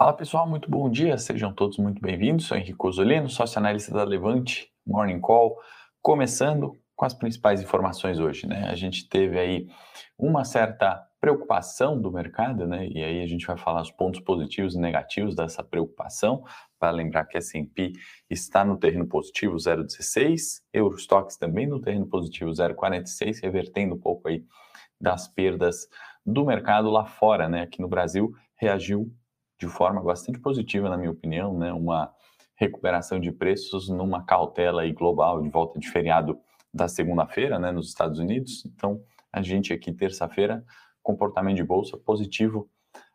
Fala pessoal, muito bom dia, sejam todos muito bem-vindos. Sou Henrique Osolino, sócio analista da Levante Morning Call, começando com as principais informações hoje. Né? A gente teve aí uma certa preocupação do mercado, né? E aí a gente vai falar os pontos positivos e negativos dessa preocupação, para lembrar que S&P está no terreno positivo 0,16, Eurostox também no terreno positivo 0,46, revertendo um pouco aí das perdas do mercado lá fora, né? Aqui no Brasil reagiu de forma bastante positiva, na minha opinião, né? Uma recuperação de preços numa cautela aí global de volta de feriado da segunda-feira, né, nos Estados Unidos. Então, a gente aqui terça-feira, comportamento de bolsa positivo,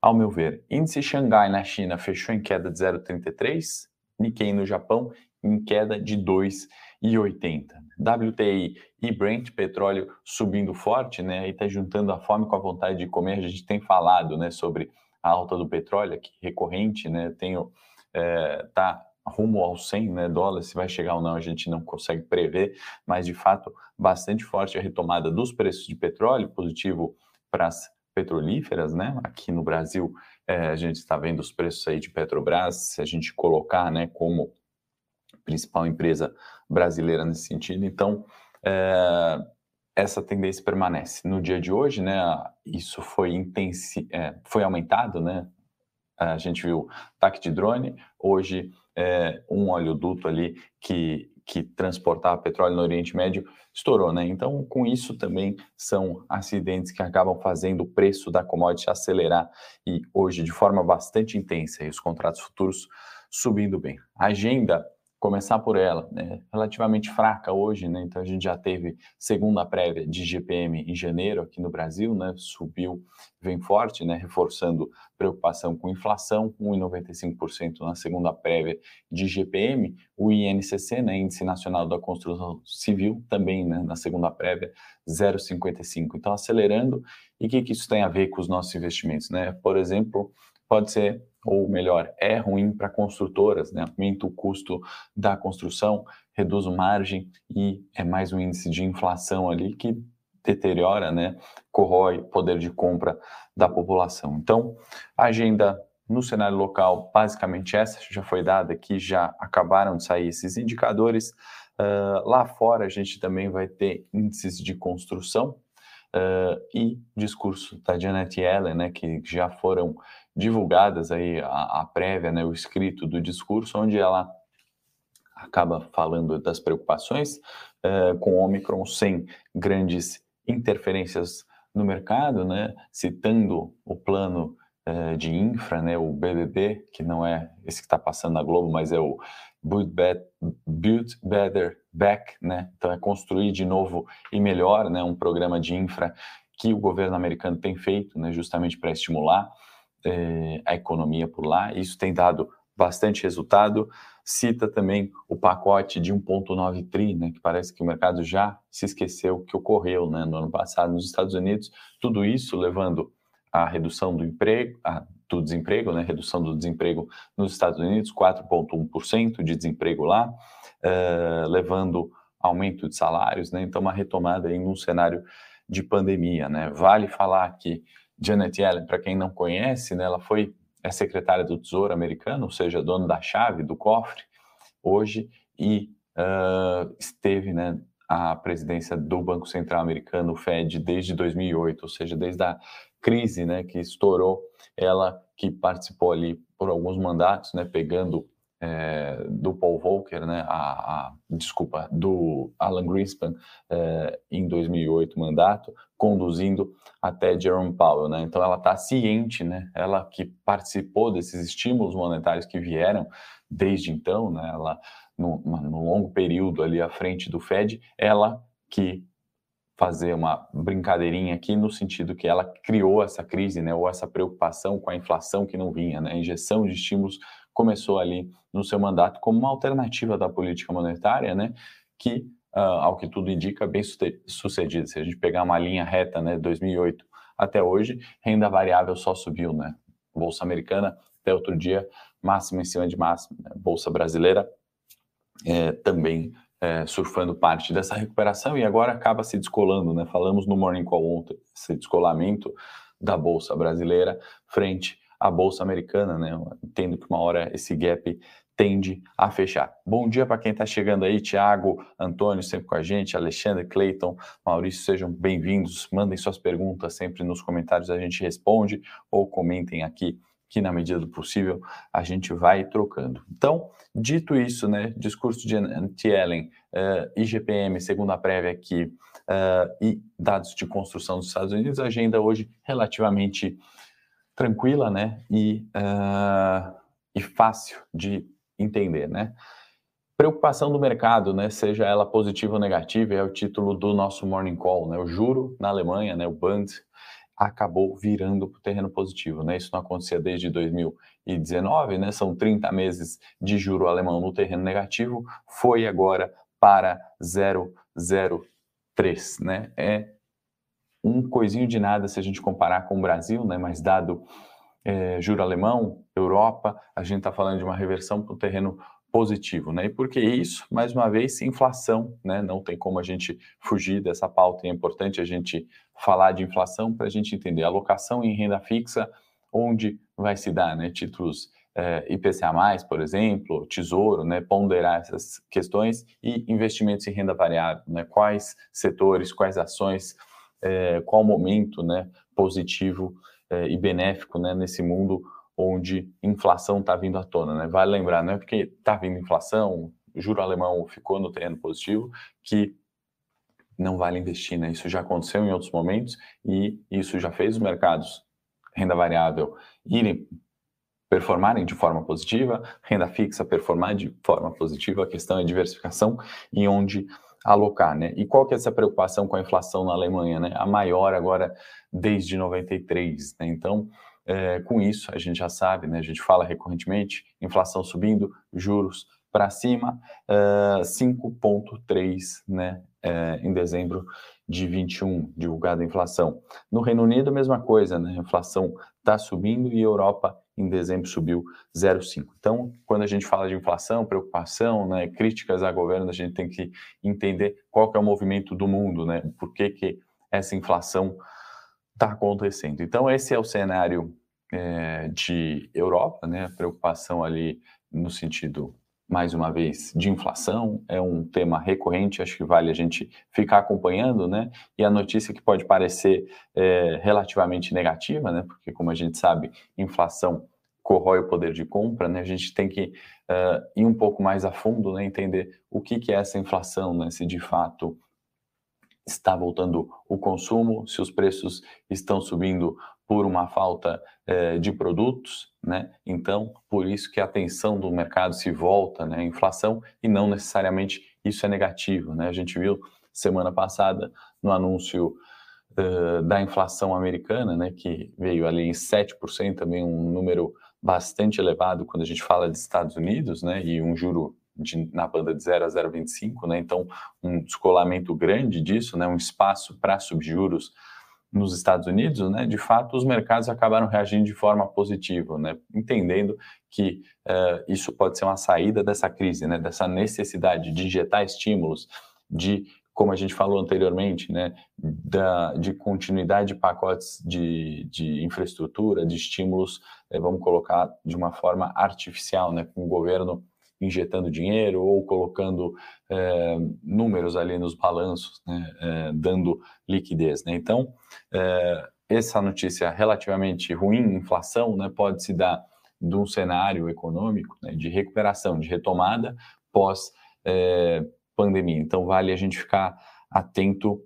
ao meu ver. Índice Xangai na China fechou em queda de 0,33, Nikkei no Japão em queda de 2,80. WTI e Brent, petróleo subindo forte, né? E tá juntando a fome com a vontade de comer. A gente tem falado, né, sobre a alta do petróleo, que recorrente, né, tenho, é, tá rumo aos 100 né, dólares, se vai chegar ou não a gente não consegue prever, mas de fato bastante forte a retomada dos preços de petróleo, positivo para as petrolíferas, né, aqui no Brasil é, a gente está vendo os preços aí de Petrobras, se a gente colocar, né, como principal empresa brasileira nesse sentido, então é, essa tendência permanece. No dia de hoje, né, isso foi, intensi é, foi aumentado, né, a gente viu ataque de drone, hoje é, um oleoduto ali que, que transportava petróleo no Oriente Médio estourou, né? Então, com isso também são acidentes que acabam fazendo o preço da commodity acelerar e hoje de forma bastante intensa, e os contratos futuros subindo bem. A agenda começar por ela, né, relativamente fraca hoje, né, então a gente já teve segunda prévia de GPM em janeiro aqui no Brasil, né, subiu, vem forte, né, reforçando preocupação com inflação, 1,95% na segunda prévia de GPM, o INCC, né, Índice Nacional da Construção Civil, também né, na segunda prévia, 0,55%. Então, acelerando, e o que, que isso tem a ver com os nossos investimentos? Né? Por exemplo, pode ser ou melhor, é ruim para construtoras, né? aumenta o custo da construção, reduz a margem e é mais um índice de inflação ali que deteriora, né? corrói o poder de compra da população. Então, a agenda no cenário local, basicamente essa já foi dada aqui, já acabaram de sair esses indicadores. Uh, lá fora, a gente também vai ter índices de construção uh, e discurso da Janet Yellen, né, que já foram divulgadas aí a, a prévia, né, o escrito do discurso, onde ela acaba falando das preocupações uh, com o Omicron sem grandes interferências no mercado, né, citando o plano uh, de infra, né, o BBB, que não é esse que está passando na Globo, mas é o Build, Build Better Back, né, então é construir de novo e melhor, né, um programa de infra que o governo americano tem feito, né, justamente para estimular é, a economia por lá. Isso tem dado bastante resultado. Cita também o pacote de 1,9 tri, né, que parece que o mercado já se esqueceu que ocorreu né, no ano passado nos Estados Unidos. Tudo isso levando à redução do emprego, do desemprego, né, redução do desemprego nos Estados Unidos, 4,1% de desemprego lá, uh, levando aumento de salários, né, então uma retomada em um cenário de pandemia. Né. Vale falar que Janet Yellen, para quem não conhece, né, ela foi é secretária do Tesouro americano, ou seja, dona da chave do cofre, hoje, e uh, esteve né, a presidência do Banco Central americano, o Fed, desde 2008, ou seja, desde a crise né, que estourou, ela que participou ali por alguns mandatos, né, pegando é, do Paul Volcker, né, a, a, desculpa, do Alan Greenspan é, em 2008 mandato, conduzindo até Jerome Powell, né? Então ela está ciente, né? Ela que participou desses estímulos monetários que vieram desde então, né? Ela no, no longo período ali à frente do Fed, ela que fazer uma brincadeirinha aqui no sentido que ela criou essa crise, né, ou essa preocupação com a inflação que não vinha, né, a injeção de estímulos começou ali no seu mandato como uma alternativa da política monetária, né, que, uh, ao que tudo indica, bem sucedida. Se a gente pegar uma linha reta, né, 2008 até hoje, renda variável só subiu, né, bolsa americana até outro dia máxima em cima de máxima, né? bolsa brasileira é, também é, surfando parte dessa recuperação e agora acaba se descolando, né? Falamos no Morning Call ontem, esse descolamento da bolsa brasileira frente a bolsa americana, né? Entendo que uma hora esse gap tende a fechar. Bom dia para quem está chegando aí, Tiago, Antônio, sempre com a gente, Alexandre, Cleiton, Maurício, sejam bem-vindos. Mandem suas perguntas sempre nos comentários, a gente responde ou comentem aqui que na medida do possível a gente vai trocando. Então, dito isso, né, discurso de Anti-Ellen, uh, IGPM, segunda prévia aqui, uh, e dados de construção dos Estados Unidos, agenda hoje relativamente tranquila, né, e, uh, e fácil de entender, né? Preocupação do mercado, né, seja ela positiva ou negativa, é o título do nosso Morning Call, né? O juro na Alemanha, né, o Bund, acabou virando para o terreno positivo, né? Isso não acontecia desde 2019, né? São 30 meses de juro alemão no terreno negativo, foi agora para 0,03, né? É um coisinho de nada se a gente comparar com o Brasil, né? Mas dado é, juro alemão, Europa, a gente está falando de uma reversão para o terreno positivo, né? E por que isso? Mais uma vez, inflação, né? Não tem como a gente fugir dessa pauta, e é importante a gente falar de inflação para a gente entender alocação em renda fixa, onde vai se dar, né? Títulos é, IPCA+, por exemplo, Tesouro, né? Ponderar essas questões e investimentos em renda variável, né? Quais setores, quais ações, é, qual momento, né? Positivo é, e benéfico, né? Nesse mundo onde inflação está vindo à tona, né? Vale lembrar, não é porque está vindo inflação, juro alemão ficou no terreno positivo, que não vale investir, né? Isso já aconteceu em outros momentos e isso já fez os mercados renda variável irem performarem de forma positiva, renda fixa performar de forma positiva, a questão é diversificação e onde alocar, né? E qual que é essa preocupação com a inflação na Alemanha, né? A maior agora desde 93, né? Então, é, com isso, a gente já sabe, né, a gente fala recorrentemente, inflação subindo, juros para cima, é, 5,3% né, é, em dezembro de 21, divulgada a inflação. No Reino Unido, a mesma coisa, né, a inflação está subindo e a Europa em dezembro subiu 0,5. Então, quando a gente fala de inflação, preocupação, né, críticas a governo, a gente tem que entender qual que é o movimento do mundo, né, por que, que essa inflação está acontecendo. Então, esse é o cenário é, de Europa, né? Preocupação ali no sentido, mais uma vez, de inflação, é um tema recorrente, acho que vale a gente ficar acompanhando, né? E a notícia que pode parecer é, relativamente negativa, né? Porque, como a gente sabe, inflação corrói o poder de compra, né? A gente tem que uh, ir um pouco mais a fundo, né? Entender o que, que é essa inflação, né? Se de fato está voltando o consumo, se os preços estão subindo por uma falta eh, de produtos, né? Então, por isso que a atenção do mercado se volta, né? A inflação e não necessariamente isso é negativo, né? A gente viu semana passada no anúncio uh, da inflação americana, né? Que veio ali em 7%, também um número bastante elevado quando a gente fala de Estados Unidos, né? E um juro de, na banda de 0 a 0,25, né? Então, um descolamento grande disso, né? Um espaço para subjuros nos Estados Unidos, né? De fato, os mercados acabaram reagindo de forma positiva, né? Entendendo que uh, isso pode ser uma saída dessa crise, né? Dessa necessidade de injetar estímulos, de como a gente falou anteriormente, né, da, de continuidade de pacotes de, de infraestrutura, de estímulos, eh, vamos colocar de uma forma artificial, né, com o governo injetando dinheiro ou colocando é, números ali nos balanços, né, é, dando liquidez. Né? Então, é, essa notícia relativamente ruim, inflação, né, pode se dar de um cenário econômico né, de recuperação, de retomada pós pandemia. Então, vale a gente ficar atento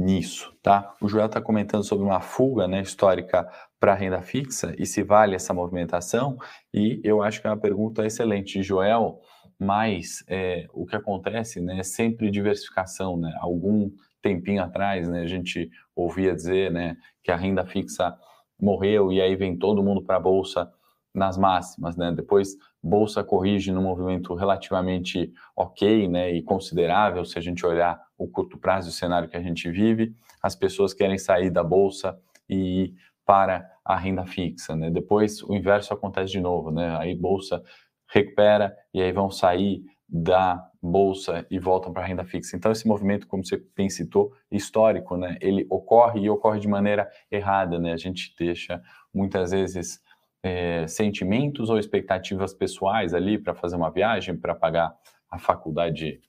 nisso, tá? O Joel está comentando sobre uma fuga né, histórica para renda fixa e se vale essa movimentação, e eu acho que é uma pergunta excelente, Joel, mas é, o que acontece né, é sempre diversificação, né? Algum tempinho atrás, né, a gente ouvia dizer né, que a renda fixa morreu e aí vem todo mundo para a Bolsa nas máximas, né? Depois bolsa corrige num movimento relativamente ok, né, e considerável se a gente olhar o curto prazo e o cenário que a gente vive, as pessoas querem sair da bolsa e ir para a renda fixa, né? Depois o inverso acontece de novo, né? Aí bolsa recupera e aí vão sair da bolsa e voltam para a renda fixa. Então esse movimento, como você bem citou, histórico, né? Ele ocorre e ocorre de maneira errada, né? A gente deixa muitas vezes é, sentimentos ou expectativas pessoais ali para fazer uma viagem, para pagar a faculdade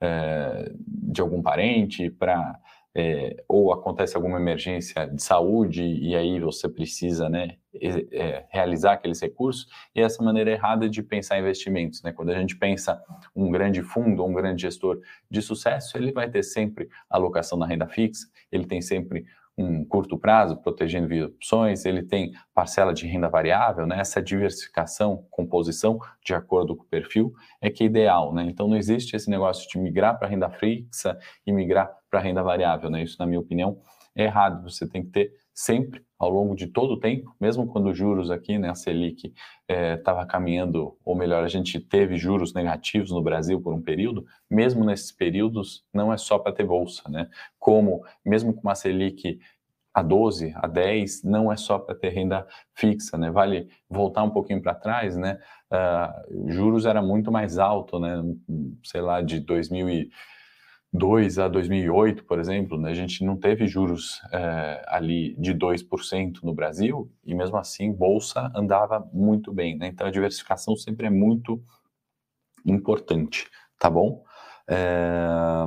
é, de algum parente, para é, ou acontece alguma emergência de saúde e aí você precisa né, é, realizar aqueles recursos, e essa maneira errada de pensar investimentos. Né? Quando a gente pensa um grande fundo, um grande gestor de sucesso, ele vai ter sempre alocação na renda fixa, ele tem sempre um curto prazo, protegendo via opções, ele tem parcela de renda variável, né? essa diversificação, composição de acordo com o perfil, é que é ideal. Né? Então não existe esse negócio de migrar para renda fixa e migrar para renda variável. Né? Isso, na minha opinião, é errado. Você tem que ter sempre, ao longo de todo o tempo, mesmo quando os juros aqui, né, a Selic estava é, caminhando, ou melhor, a gente teve juros negativos no Brasil por um período, mesmo nesses períodos, não é só para ter bolsa, né? Como, mesmo com uma Selic a 12, a 10, não é só para ter renda fixa, né? Vale voltar um pouquinho para trás, né? Uh, juros era muito mais alto, né? Sei lá, de 2000 e 2002 a 2008, por exemplo, né, a gente não teve juros é, ali de 2% no Brasil e mesmo assim bolsa andava muito bem. Né? Então a diversificação sempre é muito importante, tá bom? É...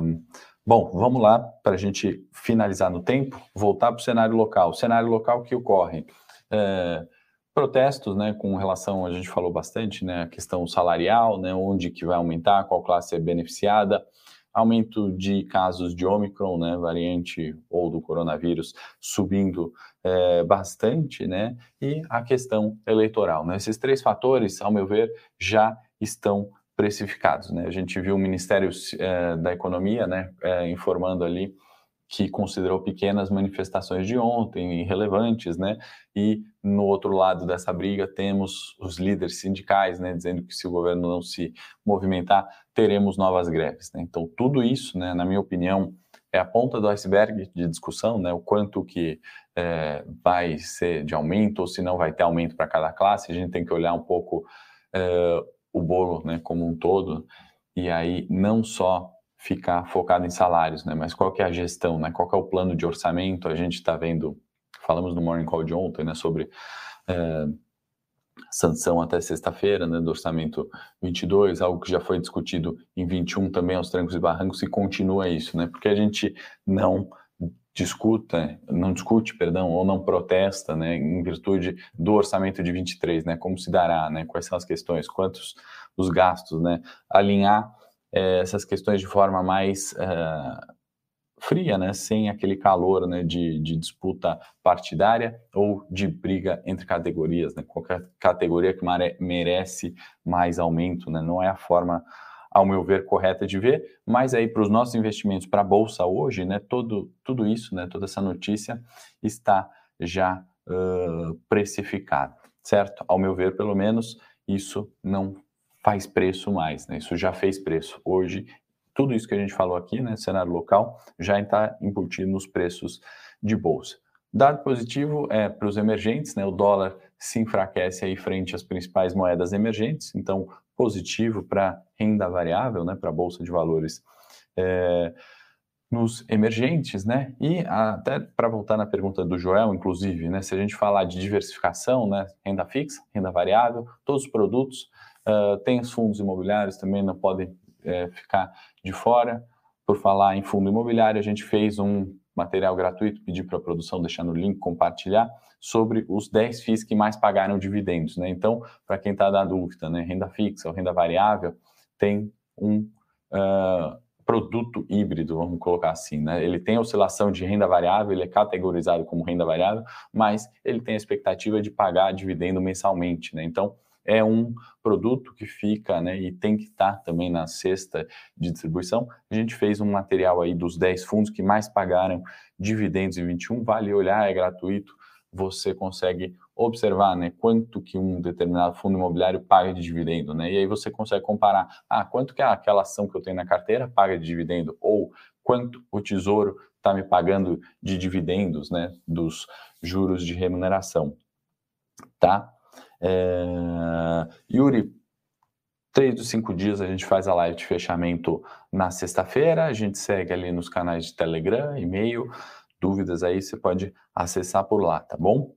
Bom, vamos lá para a gente finalizar no tempo, voltar para o cenário local. O cenário local que ocorre. É, protestos, né, com relação, a gente falou bastante, né, a questão salarial, né, onde que vai aumentar, qual classe é beneficiada, aumento de casos de Omicron, né, variante ou do coronavírus, subindo é, bastante, né, e a questão eleitoral. Né? Esses três fatores, ao meu ver, já estão precificados. Né? A gente viu o Ministério é, da Economia né, é, informando ali que considerou pequenas manifestações de ontem, irrelevantes, né? E no outro lado dessa briga temos os líderes sindicais, né, dizendo que se o governo não se movimentar, teremos novas greves. Né? Então tudo isso, né, na minha opinião, é a ponta do iceberg de discussão, né? O quanto que é, vai ser de aumento ou se não vai ter aumento para cada classe. A gente tem que olhar um pouco é, o bolo, né, como um todo. E aí não só ficar focado em salários, né? Mas qual que é a gestão, né? Qual que é o plano de orçamento? A gente está vendo, falamos no Morning Call de ontem, né? Sobre é, sanção até sexta-feira, né? Do orçamento 22, algo que já foi discutido em 21 também aos trancos e barrancos e continua isso, né? Porque a gente não discuta, não discute, perdão, ou não protesta, né, em virtude do orçamento de 23, né, como se dará, né, quais são as questões, quantos os gastos, né, alinhar é, essas questões de forma mais é, fria, né, sem aquele calor né, de, de, disputa partidária ou de briga entre categorias. Né, qualquer categoria que merece mais aumento, né, não é a forma, ao meu ver, correta de ver. Mas aí para os nossos investimentos para a bolsa hoje, né, todo, tudo isso, né, toda essa notícia está já uh, certo? Ao meu ver, pelo menos isso não faz preço mais, né? Isso já fez preço. Hoje, tudo isso que a gente falou aqui, né, cenário local, já está embutido nos preços de bolsa. Dado positivo é para os emergentes, né? O dólar se enfraquece aí frente às principais moedas emergentes, então positivo para renda variável, né? Para a bolsa de valores. É, nos emergentes, né? E até para voltar na pergunta do Joel, inclusive, né? Se a gente falar de diversificação, né? Renda fixa, renda variável, todos os produtos Uh, tem os fundos imobiliários também, não podem é, ficar de fora. Por falar em fundo imobiliário, a gente fez um material gratuito, pedi para a produção deixar no link, compartilhar, sobre os 10 FIIs que mais pagaram dividendos. Né? Então, para quem está na dúvida, né, renda fixa ou renda variável, tem um uh, produto híbrido, vamos colocar assim. Né? Ele tem oscilação de renda variável, ele é categorizado como renda variável, mas ele tem a expectativa de pagar dividendo mensalmente. Né? Então, é um produto que fica, né, e tem que estar também na cesta de distribuição. A gente fez um material aí dos 10 fundos que mais pagaram dividendos em 21, vale olhar, é gratuito, você consegue observar, né, quanto que um determinado fundo imobiliário paga de dividendo, né, e aí você consegue comparar, ah, quanto que aquela ação que eu tenho na carteira paga de dividendo, ou quanto o tesouro está me pagando de dividendos, né, dos juros de remuneração, tá? É... Yuri, três dos cinco dias a gente faz a live de fechamento na sexta-feira. A gente segue ali nos canais de Telegram, e-mail. Dúvidas aí você pode acessar por lá, tá bom?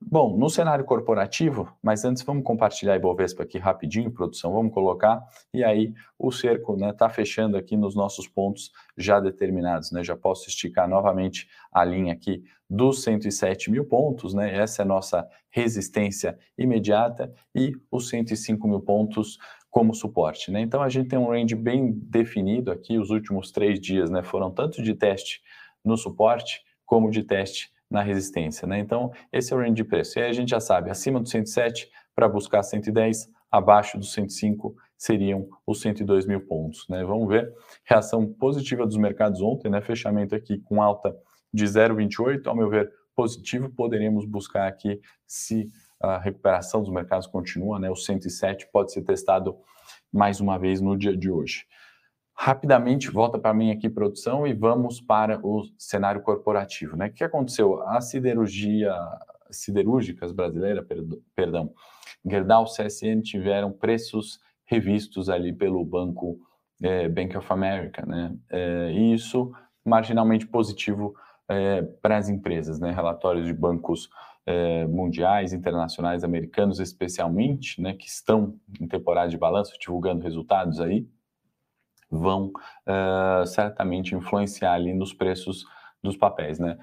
Bom, no cenário corporativo, mas antes vamos compartilhar a Ibovespa aqui rapidinho, produção, vamos colocar, e aí o cerco está né, tá fechando aqui nos nossos pontos já determinados, né? Já posso esticar novamente a linha aqui dos 107 mil pontos, né? Essa é a nossa resistência imediata e os 105 mil pontos como suporte, né? Então a gente tem um range bem definido aqui, os últimos três dias, né? Foram tanto de teste no suporte como de teste na resistência, né? Então, esse é o range de preço. E aí a gente já sabe, acima do 107 para buscar 110, abaixo do 105 seriam os 102 mil pontos, né? Vamos ver reação positiva dos mercados ontem, né? Fechamento aqui com alta de 0,28, ao meu ver positivo, poderíamos buscar aqui se a recuperação dos mercados continua, né? O 107 pode ser testado mais uma vez no dia de hoje. Rapidamente, volta para mim aqui, produção, e vamos para o cenário corporativo. Né? O que aconteceu? A siderurgia, siderúrgicas brasileiras, perdão, Gerdau CSN tiveram preços revistos ali pelo banco é, Bank of America, né? É, e isso marginalmente positivo é, para as empresas, né? Relatórios de bancos é, mundiais, internacionais, americanos especialmente, né? Que estão em temporada de balanço, divulgando resultados aí, vão uh, certamente influenciar ali nos preços dos papéis, né?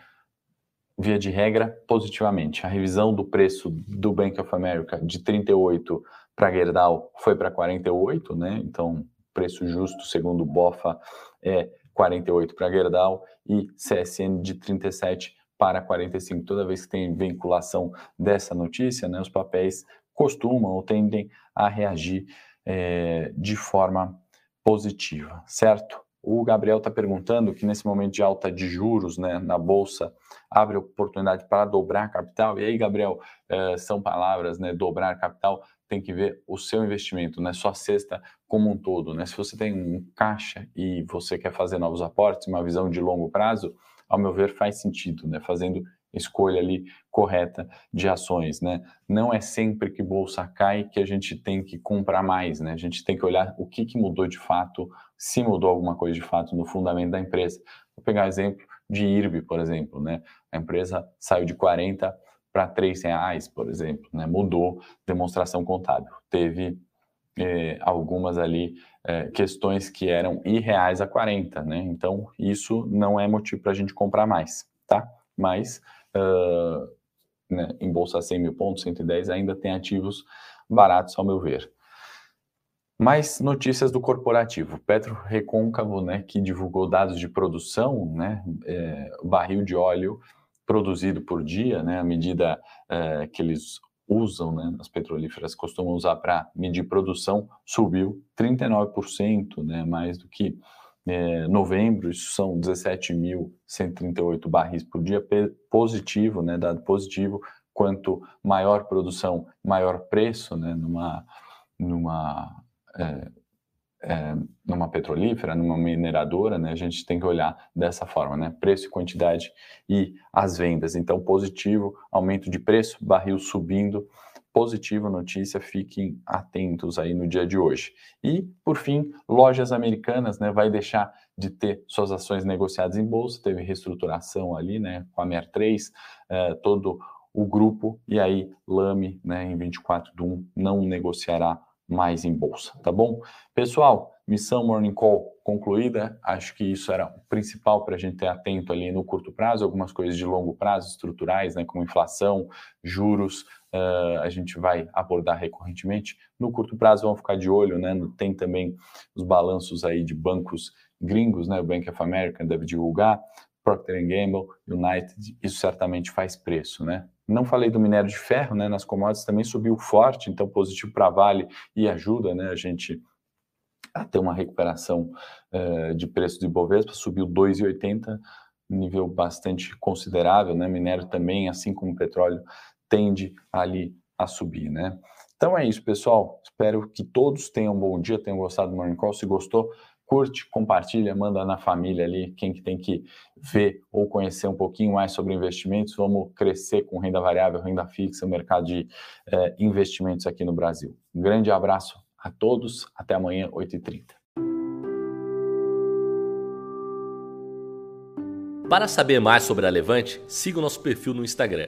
Via de regra, positivamente. A revisão do preço do Bank of America de 38 para Gerdau foi para 48, né? Então, preço justo, segundo o BOFA, é 48 para Gerdau e CSN de 37 para 45. Toda vez que tem vinculação dessa notícia, né, os papéis costumam ou tendem a reagir é, de forma positiva, certo? O Gabriel está perguntando que nesse momento de alta de juros né, na Bolsa abre oportunidade para dobrar capital. E aí, Gabriel, eh, são palavras, né? Dobrar capital tem que ver o seu investimento, né? Sua cesta como um todo, né? Se você tem um caixa e você quer fazer novos aportes, uma visão de longo prazo, ao meu ver, faz sentido, né? Fazendo escolha ali correta de ações, né? Não é sempre que bolsa cai que a gente tem que comprar mais, né? A gente tem que olhar o que, que mudou de fato, se mudou alguma coisa de fato no fundamento da empresa. Vou pegar exemplo de IRB, por exemplo, né? A empresa saiu de 40 para 3 reais, por exemplo, né? Mudou demonstração contábil. Teve eh, algumas ali eh, questões que eram irreais a 40, né? Então, isso não é motivo para a gente comprar mais, tá? Mas uh, né, em bolsa 100 mil pontos, 110, ainda tem ativos baratos, ao meu ver. Mais notícias do corporativo. Petro Recôncavo, né, que divulgou dados de produção, né, é, barril de óleo produzido por dia, né, a medida é, que eles usam, né, as petrolíferas costumam usar para medir produção, subiu 39%, né, mais do que é, novembro, isso são 17.138 barris por dia, positivo, né, dado positivo, quanto maior produção, maior preço, né, numa, numa, é, é, numa petrolífera, numa mineradora, né, a gente tem que olhar dessa forma, né, preço e quantidade e as vendas. Então, positivo, aumento de preço, barril subindo, positiva notícia, fiquem atentos aí no dia de hoje. E, por fim, lojas americanas, né, vai deixar de ter suas ações negociadas em bolsa, teve reestruturação ali, né, com a MER3, eh, todo o grupo, e aí Lame, né, em 24 de 1, não negociará mais em bolsa, tá bom? Pessoal, missão Morning Call concluída, acho que isso era o principal para a gente ter atento ali no curto prazo, algumas coisas de longo prazo, estruturais, né, como inflação, juros, uh, a gente vai abordar recorrentemente. No curto prazo, vamos ficar de olho, né? Tem também os balanços aí de bancos gringos, né? O Bank of America deve divulgar, Procter Gamble, United, isso certamente faz preço, né? Não falei do minério de ferro, né? Nas commodities também subiu forte, então positivo para Vale e ajuda, né? A gente a ter uma recuperação uh, de preço de Ibovespa, subiu 2,80, nível bastante considerável, né? Minério também, assim como petróleo, tende ali a subir, né? Então é isso, pessoal. Espero que todos tenham um bom dia, tenham gostado do Morning Call. Se gostou, curte, compartilha, manda na família ali, quem que tem que ver ou conhecer um pouquinho mais sobre investimentos. Vamos crescer com renda variável, renda fixa, o mercado de eh, investimentos aqui no Brasil. Um grande abraço a todos, até amanhã, 8h30. Para saber mais sobre a Levante, siga o nosso perfil no Instagram